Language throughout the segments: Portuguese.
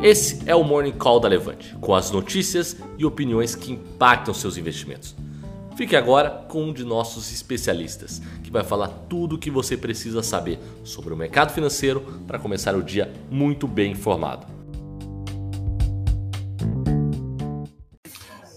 Esse é o Morning Call da Levante, com as notícias e opiniões que impactam seus investimentos. Fique agora com um de nossos especialistas, que vai falar tudo o que você precisa saber sobre o mercado financeiro para começar o dia muito bem informado.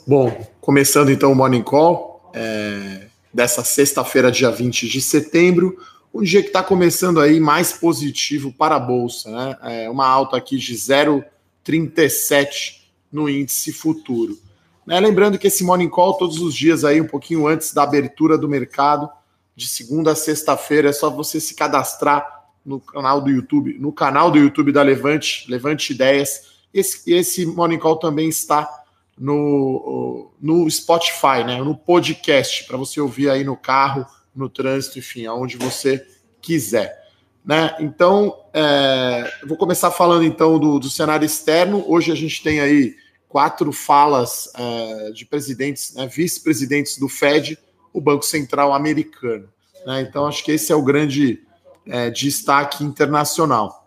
Bom, começando então o Morning Call é, dessa sexta-feira, dia 20 de setembro um dia que está começando aí mais positivo para a Bolsa, né? É uma alta aqui de 0,37 no índice futuro. Né? Lembrando que esse Morning Call todos os dias aí, um pouquinho antes da abertura do mercado, de segunda a sexta-feira, é só você se cadastrar no canal do YouTube, no canal do YouTube da Levante, Levante Ideias. Esse, esse Morning Call também está no, no Spotify, né? No podcast, para você ouvir aí no carro no trânsito, enfim, aonde você quiser. Né? Então, é, vou começar falando então do, do, cenário externo. Hoje a gente tem aí quatro falas é, de presidentes, né, vice-presidentes do Fed, o Banco Central americano. Né? Então, acho que esse é o grande é, destaque internacional.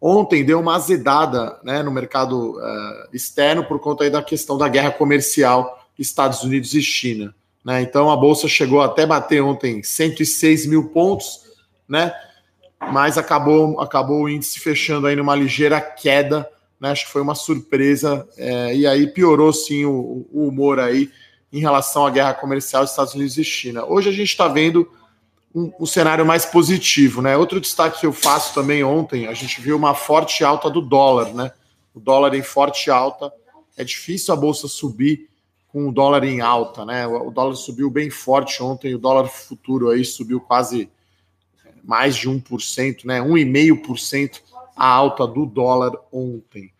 Ontem deu uma azedada né, no mercado é, externo por conta aí da questão da guerra comercial Estados Unidos e China. Né? Então a bolsa chegou até bater ontem 106 mil pontos, né? Mas acabou, acabou o índice fechando aí numa ligeira queda, né? Acho que foi uma surpresa é, e aí piorou sim o, o, humor aí em relação à guerra comercial dos Estados Unidos e China. Hoje a gente está vendo um, um, cenário mais positivo, né? Outro destaque que eu faço também ontem, a gente viu uma forte alta do dólar, né? O dólar em forte alta. É difícil a bolsa subir com o dólar em alta, né? O dólar subiu bem forte ontem, o dólar futuro aí subiu quase mais de 1%, né? 1,5% a alta do dólar ontem.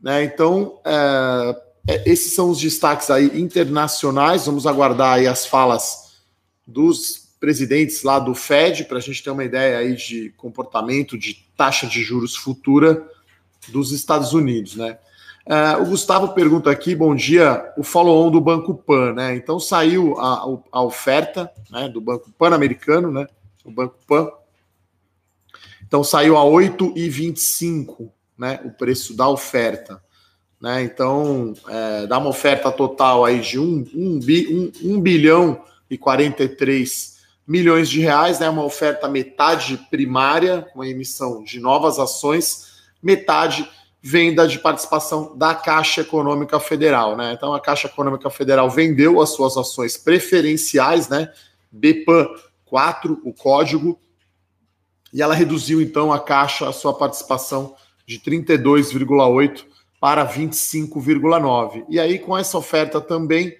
Né? Então, é, é, esses são os destaques aí internacionais. Vamos aguardar aí as falas dos presidentes lá do Fed para a gente ter uma ideia aí de comportamento de taxa de juros futura dos Estados Unidos, né? Uh, o Gustavo pergunta aqui, bom dia, o follow-on do Banco Pan, né? Então saiu a, a oferta né, do Banco Pan-Americano, né? O Banco Pan. Então saiu a 8,25, né? O preço da oferta. Né? Então é, dá uma oferta total aí de 1, 1, 1, 1 bilhão e 43 milhões de reais, né? Uma oferta metade primária, com a emissão de novas ações, metade venda de participação da Caixa Econômica Federal, né? Então a Caixa Econômica Federal vendeu as suas ações preferenciais, né? BPAN 4, o código, e ela reduziu então a Caixa a sua participação de 32,8 para 25,9. E aí com essa oferta também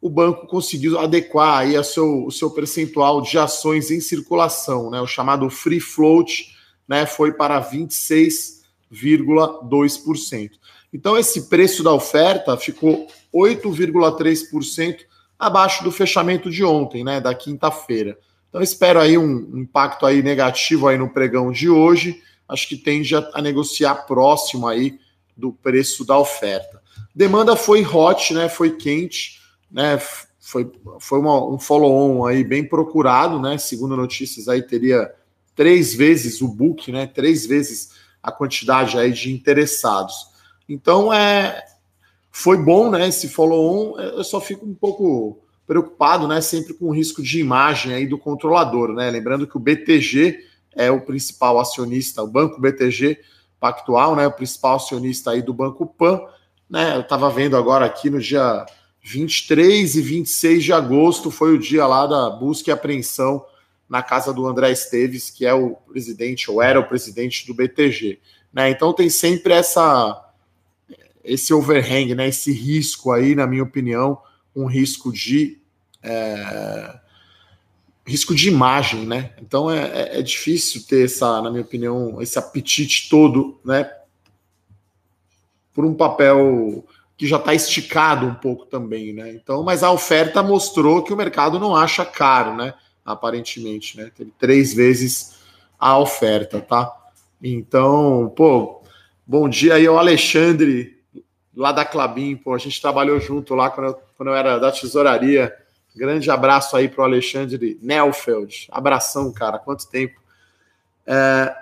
o banco conseguiu adequar aí a seu, o seu percentual de ações em circulação, né? O chamado free float, né, foi para 26 8,2%. Então, esse preço da oferta ficou 8,3% abaixo do fechamento de ontem, né, da quinta-feira. Então, espero aí um impacto aí negativo aí no pregão de hoje. Acho que tende a, negociar próximo aí do preço da oferta. Demanda foi hot, né, foi quente, né, foi, foi uma, um follow-on aí bem procurado, né, segundo notícias aí teria três vezes o book, né, três vezes a quantidade aí de interessados. Então é foi bom, né? Esse follow-on, eu só fico um pouco preocupado, né? Sempre com o risco de imagem aí do controlador, né? Lembrando que o BTG é o principal acionista, o Banco BTG Pactual, né? O principal acionista aí do Banco Pan, né? Eu estava vendo agora aqui no dia 23 e 26 de agosto foi o dia lá da busca e apreensão na casa do André Esteves, que é o presidente, ou era o presidente do BTG. Né? Então tem sempre essa esse overhang, né? esse risco aí, na minha opinião, um risco de é, risco de imagem, né? Então é, é, é, difícil ter essa, na minha opinião, esse apetite todo, né? Por um papel que já está esticado um pouco também, né? Então, mas a oferta mostrou que o mercado não acha caro, né? Aparentemente, né? Teve três vezes a oferta, tá? Então, pô, bom dia aí ao Alexandre, lá da Clabin, pô, a gente trabalhou junto lá quando eu, quando eu era da tesouraria. Grande abraço aí para o Alexandre Nelfeld. Abração, cara, quanto tempo. É...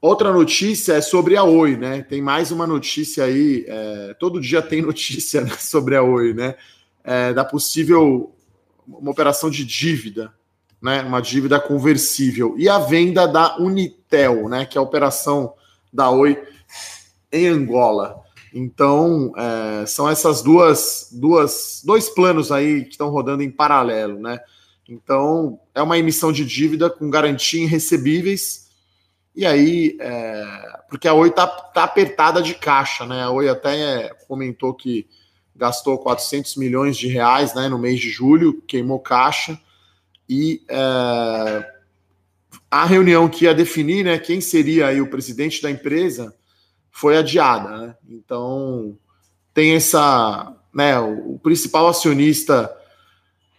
Outra notícia é sobre a Oi, né? Tem mais uma notícia aí. É, todo dia tem notícia né, sobre a Oi, né? É, da possível uma operação de dívida, né? Uma dívida conversível e a venda da Unitel, né? Que é a operação da Oi em Angola. Então é, são essas duas, duas, dois planos aí que estão rodando em paralelo, né? Então é uma emissão de dívida com garantia em recebíveis e aí, é, porque a Oi tá, tá apertada de caixa, né? A Oi até comentou que gastou 400 milhões de reais né, no mês de julho, queimou caixa. E é, a reunião que ia definir né, quem seria aí o presidente da empresa foi adiada. Né? Então, tem essa. Né, o, principal acionista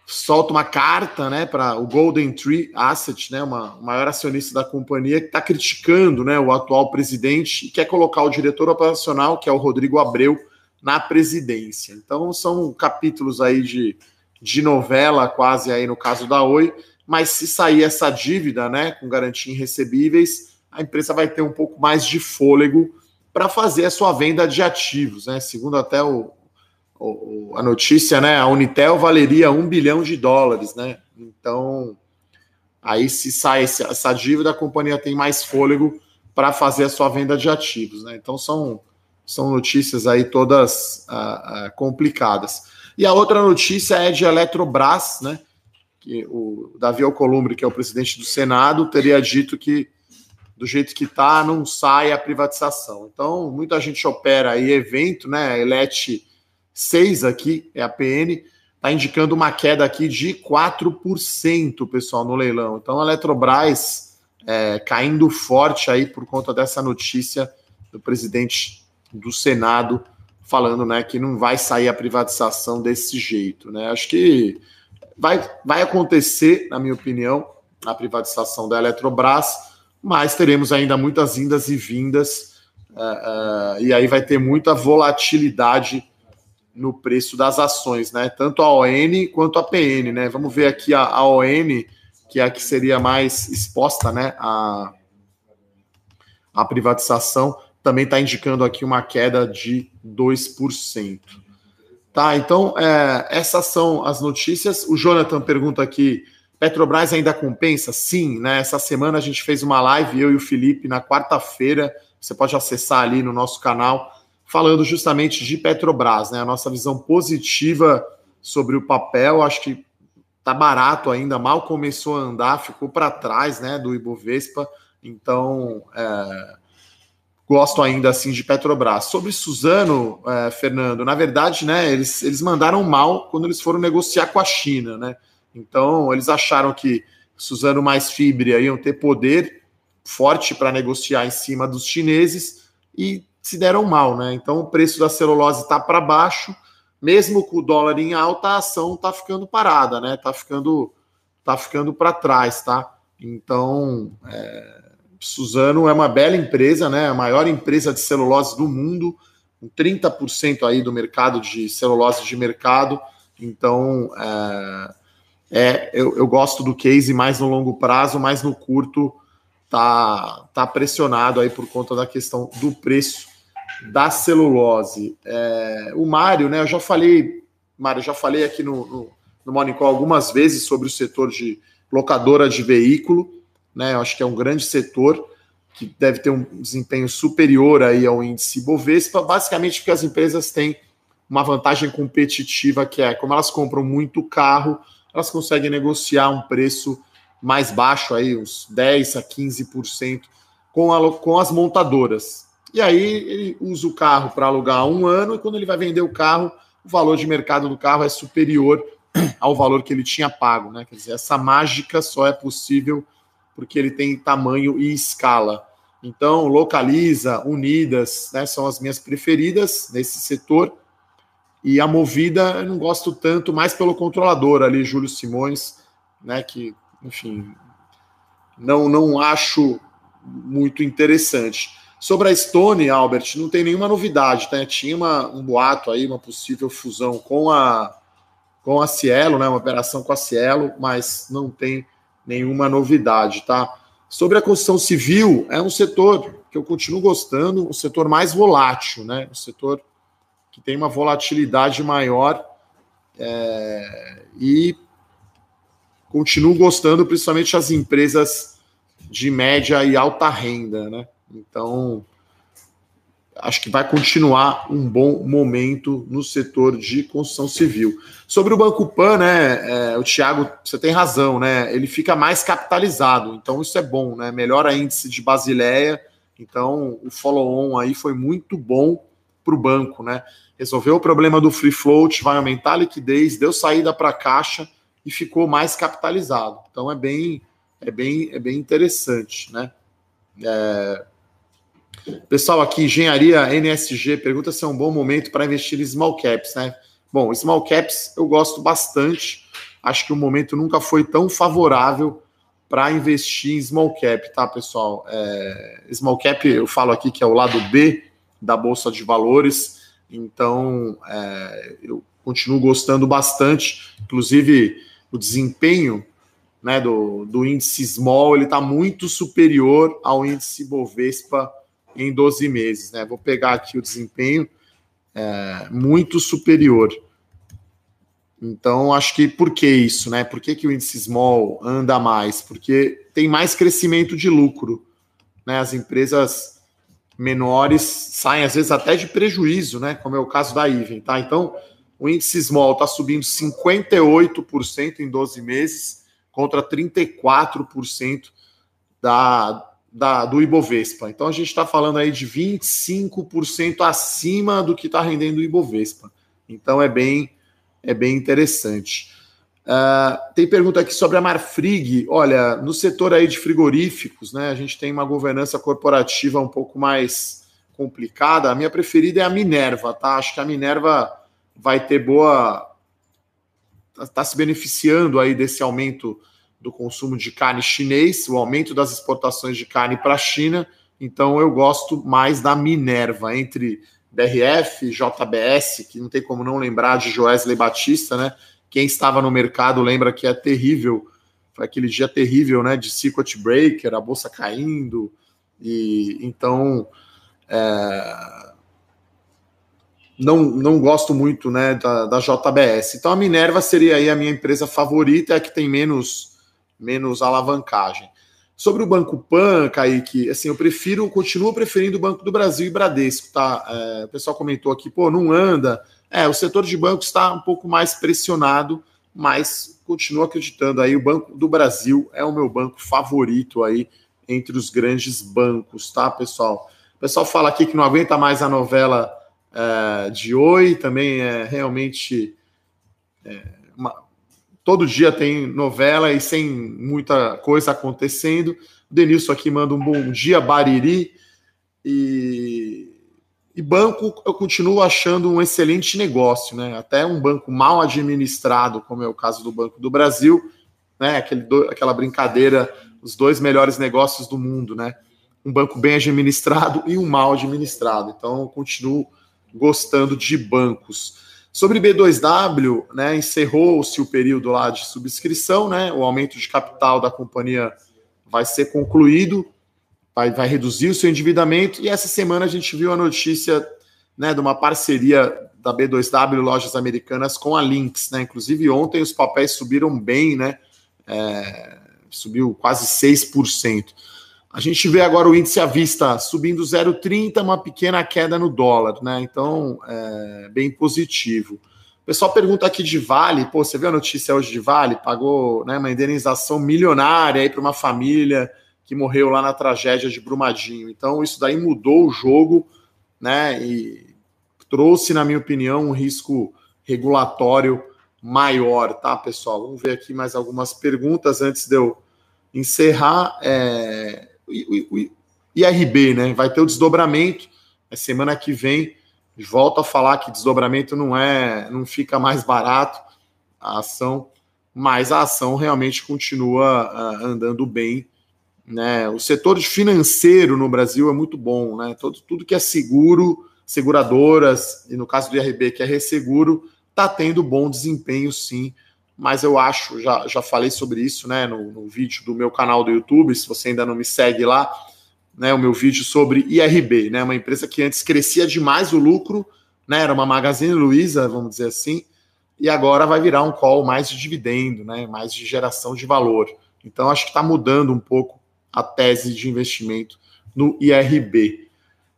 solta uma carta né, para o Golden Tree Asset, né, uma, o maior acionista da companhia, que está criticando né, o atual presidente e quer colocar o diretor operacional, que é o Rodrigo Abreu, na presidência. Então são capítulos aí de, de novela, quase aí no caso da Oi, mas se sair essa dívida né, com garantia em recebíveis, a empresa vai ter um pouco mais de fôlego para fazer a sua venda de ativos. Né? Segundo até o, a notícia, né? A Unitel valeria um bilhão de dólares, né? Então, aí se sai essa dívida, a companhia tem mais fôlego para fazer a sua venda de ativos, né? Então são, são notícias aí todas uh, uh, complicadas. E a outra notícia é de Eletrobras, né? Que o Davi Alcolumbre, que é o presidente do Senado, teria dito que do jeito que está, não sai a privatização. Então, muita gente opera aí evento, né? Elete 6 aqui, é a PN, está indicando uma queda aqui de 4%, pessoal, no leilão. Então a Eletrobras é, caindo forte aí por conta dessa notícia do presidente do Senado falando né, que não vai sair a privatização desse jeito. Né? Acho que vai, vai acontecer, na minha opinião, a privatização da Eletrobras, mas teremos ainda muitas indas e vindas, uh, uh, e aí vai ter muita volatilidade no preço das ações, né? Tanto a ON quanto a PN, né? Vamos ver aqui a, a ON, que é a que seria mais exposta, né? A, a privatização também está indicando aqui uma queda de 2%. Tá, então é, essas são as notícias. O Jonathan pergunta aqui: Petrobras ainda compensa? Sim, né? Essa semana a gente fez uma live, eu e o Felipe, na quarta-feira. Você pode acessar ali no nosso canal falando justamente de Petrobras, né? A nossa visão positiva sobre o papel, acho que tá barato ainda, mal começou a andar, ficou para trás, né, do Ibovespa. Então, é, gosto ainda assim de Petrobras. Sobre Suzano, é, Fernando, na verdade, né, eles, eles mandaram mal quando eles foram negociar com a China, né? Então, eles acharam que Suzano mais Fibra iam ter poder forte para negociar em cima dos chineses e se deram mal, né? Então o preço da celulose está para baixo, mesmo com o dólar em alta, a ação está ficando parada, né? Está ficando, tá ficando para trás, tá? Então, é, Suzano é uma bela empresa, né? A maior empresa de celulose do mundo, com 30% aí do mercado de celulose de mercado. Então, é, é eu, eu gosto do case mais no longo prazo, mas no curto tá, tá pressionado aí por conta da questão do preço da celulose. É, o Mário, né? Eu já falei, Mário, já falei aqui no, no, no algumas vezes sobre o setor de locadora de veículo, né? Eu acho que é um grande setor que deve ter um desempenho superior aí ao índice Bovespa, basicamente porque as empresas têm uma vantagem competitiva que é como elas compram muito carro, elas conseguem negociar um preço mais baixo aí, uns 10 a 15% com, a, com as montadoras. E aí ele usa o carro para alugar um ano, e quando ele vai vender o carro, o valor de mercado do carro é superior ao valor que ele tinha pago. Né? Quer dizer, essa mágica só é possível porque ele tem tamanho e escala. Então, Localiza, Unidas, né, são as minhas preferidas nesse setor. E a Movida eu não gosto tanto, mais pelo controlador ali, Júlio Simões, né, que, enfim, não, não acho muito interessante. Sobre a Stone, Albert, não tem nenhuma novidade, né? Tinha uma, um boato aí, uma possível fusão com a com a Cielo, né? Uma operação com a Cielo, mas não tem nenhuma novidade, tá? Sobre a construção civil, é um setor que eu continuo gostando, o setor mais volátil, né? O setor que tem uma volatilidade maior é, e continuo gostando, principalmente as empresas de média e alta renda, né? Então, acho que vai continuar um bom momento no setor de construção civil. Sobre o Banco Pan, né, é, o Thiago, você tem razão, né? Ele fica mais capitalizado, então isso é bom, né? Melhora índice de Basileia, então o follow-on aí foi muito bom para o banco, né? Resolveu o problema do free float, vai aumentar a liquidez, deu saída para a caixa e ficou mais capitalizado. Então é bem, é bem, é bem interessante, né? É, Pessoal aqui, engenharia NSG, pergunta se é um bom momento para investir em small caps, né? Bom, small caps eu gosto bastante. Acho que o momento nunca foi tão favorável para investir em small cap, tá, pessoal? É, small cap, eu falo aqui que é o lado B da Bolsa de Valores, então é, eu continuo gostando bastante. Inclusive, o desempenho né, do, do índice small ele está muito superior ao índice Bovespa em 12 meses. Né? Vou pegar aqui o desempenho é, muito superior. Então, acho que por que isso, né? Por que, que o índice small anda mais? Porque tem mais crescimento de lucro. Né? As empresas menores saem, às vezes, até de prejuízo, né? Como é o caso da Iven, tá? Então, o índice small está subindo 58% em 12 meses contra 34% da, da, do Ibovespa. Então a gente está falando aí de 25% acima do que está rendendo o Ibovespa. Então é bem, é bem interessante. Uh, tem pergunta aqui sobre a Marfrig. Olha, no setor aí de frigoríficos, né, a gente tem uma governança corporativa um pouco mais complicada. A minha preferida é a Minerva, tá? Acho que a Minerva vai ter boa. está tá se beneficiando aí desse aumento do consumo de carne chinês, o aumento das exportações de carne para a China. Então eu gosto mais da Minerva, entre BRF, JBS, que não tem como não lembrar de Joesley Batista, né? Quem estava no mercado lembra que é terrível, foi aquele dia terrível, né? De circuit breaker, a bolsa caindo, e então é, não, não gosto muito né, da, da JBS. Então a Minerva seria aí a minha empresa favorita, é a que tem menos menos alavancagem. Sobre o Banco Pan, Kaique, assim, eu prefiro, continuo preferindo o Banco do Brasil e Bradesco, tá? É, o pessoal comentou aqui, pô, não anda. É, o setor de bancos está um pouco mais pressionado, mas continuo acreditando aí, o Banco do Brasil é o meu banco favorito aí entre os grandes bancos, tá, pessoal? O pessoal fala aqui que não aguenta mais a novela é, de Oi, também é realmente é, uma, todo dia tem novela e sem muita coisa acontecendo. O Denilson aqui manda um bom dia, Bariri. E, e banco eu continuo achando um excelente negócio, né? Até um banco mal administrado, como é o caso do Banco do Brasil, né? Aquele do, aquela brincadeira, os dois melhores negócios do mundo, né? Um banco bem administrado e um mal administrado. Então eu continuo gostando de bancos. Sobre B2W, né, encerrou-se o período lá de subscrição, né, o aumento de capital da companhia vai ser concluído, vai, vai reduzir o seu endividamento, e essa semana a gente viu a notícia né, de uma parceria da B2W Lojas Americanas com a Lynx, né, inclusive ontem os papéis subiram bem, né, é, subiu quase 6%. A gente vê agora o índice à vista subindo 0,30, uma pequena queda no dólar, né? Então, é bem positivo. O pessoal pergunta aqui de Vale, pô, você viu a notícia hoje de Vale? Pagou né, uma indenização milionária aí para uma família que morreu lá na tragédia de Brumadinho. Então, isso daí mudou o jogo, né? E trouxe, na minha opinião, um risco regulatório maior, tá, pessoal? Vamos ver aqui mais algumas perguntas antes de eu encerrar. É o IRB, né? Vai ter o desdobramento. A semana que vem volta a falar que desdobramento não é, não fica mais barato a ação, mas a ação realmente continua uh, andando bem. Né? O setor financeiro no Brasil é muito bom, né? Todo, tudo que é seguro, seguradoras, e no caso do IRB, que é resseguro, está tendo bom desempenho sim, mas eu acho, já, já falei sobre isso né, no, no vídeo do meu canal do YouTube, se você ainda não me segue lá, né, o meu vídeo sobre IRB, né, uma empresa que antes crescia demais o lucro, né, era uma Magazine Luiza, vamos dizer assim, e agora vai virar um call mais de dividendo, né, mais de geração de valor. Então, acho que está mudando um pouco a tese de investimento no IRB.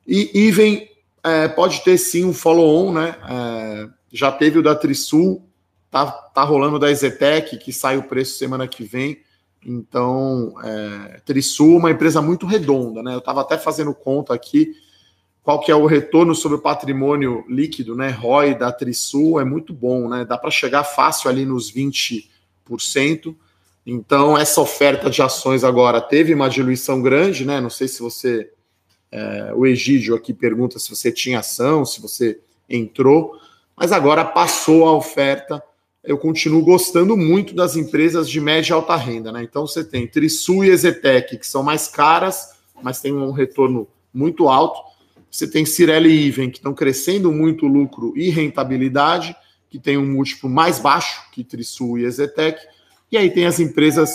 E Even é, pode ter sim um follow-on, né? É, já teve o da Trisul, tá, tá rolando da Zetec, que sai o preço semana que vem. Então, é, Trisul, uma empresa muito redonda, né? Eu estava até fazendo conta aqui qual que é o retorno sobre o patrimônio líquido, né? ROI da Trisul é muito bom, né? Dá para chegar fácil ali nos 20%. Então, essa oferta de ações agora teve uma diluição grande, né? Não sei se você. É, o Egídio aqui pergunta se você tinha ação, se você entrou, mas agora passou a oferta. Eu continuo gostando muito das empresas de média e alta renda, né? Então você tem Trisul e Ezetec, que são mais caras, mas tem um retorno muito alto. Você tem Cirelli e Even, que estão crescendo muito lucro e rentabilidade, que tem um múltiplo mais baixo que Trisul e Ezetec. E aí tem as empresas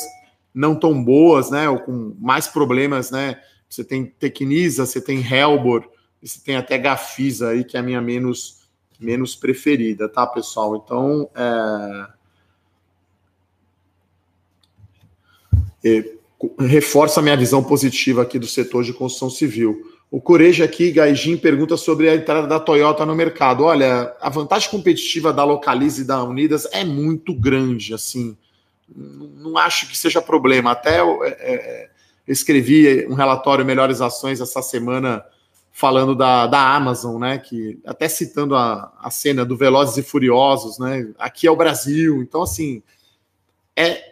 não tão boas, né, ou com mais problemas, né? Você tem Tecnisa, você tem Helbor, você tem até Gafisa aí, que é a minha menos, menos preferida, tá, pessoal? Então, é... É, reforça minha visão positiva aqui do setor de construção civil. O Coreja aqui, Gaijin, pergunta sobre a entrada da Toyota no mercado. Olha, a vantagem competitiva da Localize e da Unidas é muito grande, assim não acho que seja problema. Até eu, é, é escrevi um relatório Melhores Ações essa semana falando da, da Amazon, né? Que até citando a, a cena do Velozes e Furiosos, né? Aqui é o Brasil. Então, assim, é,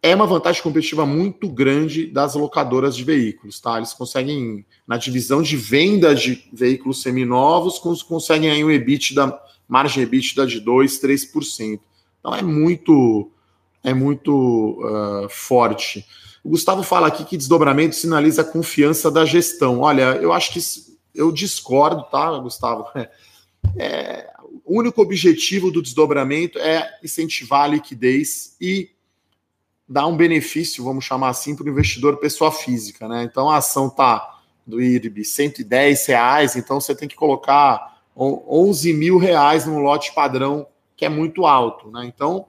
é uma vantagem competitiva muito grande das locadoras de veículos, tá? Eles conseguem, na divisão de venda de veículos seminovos, conseguem aí um EBITDA, margem EBITDA de 2, 3%. Então é muito é muito uh, forte. O Gustavo fala aqui que desdobramento sinaliza a confiança da gestão. Olha, eu acho que eu discordo, tá, Gustavo? É, o único objetivo do desdobramento é incentivar a liquidez e dar um benefício, vamos chamar assim, para o investidor pessoa física, né? Então a ação tá do IRB 110 reais, então você tem que colocar 11 mil reais no lote padrão, que é muito alto, né? Então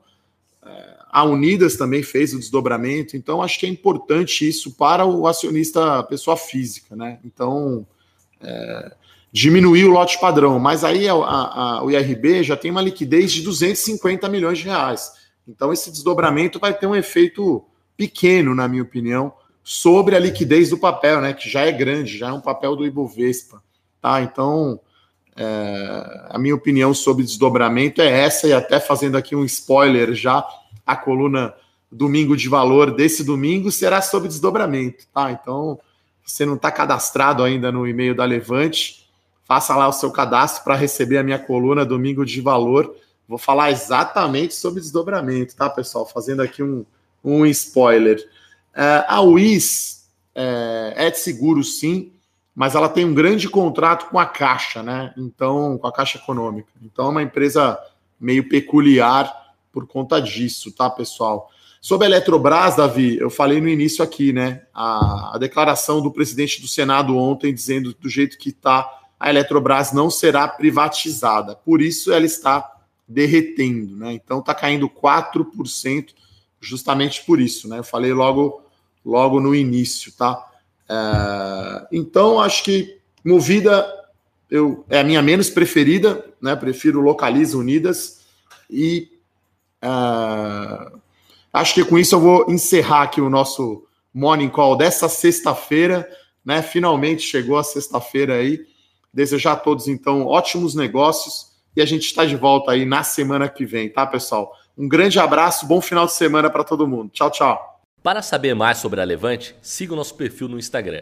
a Unidas também fez o desdobramento, então acho que é importante isso para o acionista pessoa física, né? Então, é, diminuir o lote padrão, mas aí a, a, o IRB já tem uma liquidez de 250 milhões de reais. Então, esse desdobramento vai ter um efeito pequeno, na minha opinião, sobre a liquidez do papel, né? Que já é grande, já é um papel do Ibovespa. Tá? Então, é, a minha opinião sobre desdobramento é essa, e até fazendo aqui um spoiler já a coluna Domingo de Valor desse domingo será sobre desdobramento, tá? Então, você não está cadastrado ainda no e-mail da Levante, faça lá o seu cadastro para receber a minha coluna Domingo de Valor. Vou falar exatamente sobre desdobramento, tá, pessoal? Fazendo aqui um, um spoiler. É, a UIS é, é de seguro, sim, mas ela tem um grande contrato com a Caixa, né? Então, com a Caixa Econômica. Então, é uma empresa meio peculiar por conta disso, tá, pessoal? Sobre a Eletrobras, Davi, eu falei no início aqui, né? A, a declaração do presidente do Senado ontem dizendo do jeito que está, a Eletrobras não será privatizada. Por isso ela está derretendo, né? Então está caindo 4%, justamente por isso, né? Eu falei logo, logo no início, tá? É, então acho que Movida eu, é a minha menos preferida, né? Prefiro Localiza Unidas e Uh, acho que com isso eu vou encerrar aqui o nosso Morning Call dessa sexta-feira. Né? Finalmente chegou a sexta-feira aí. Desejar a todos, então, ótimos negócios e a gente está de volta aí na semana que vem, tá, pessoal? Um grande abraço, bom final de semana para todo mundo. Tchau, tchau. Para saber mais sobre a Levante, siga o nosso perfil no Instagram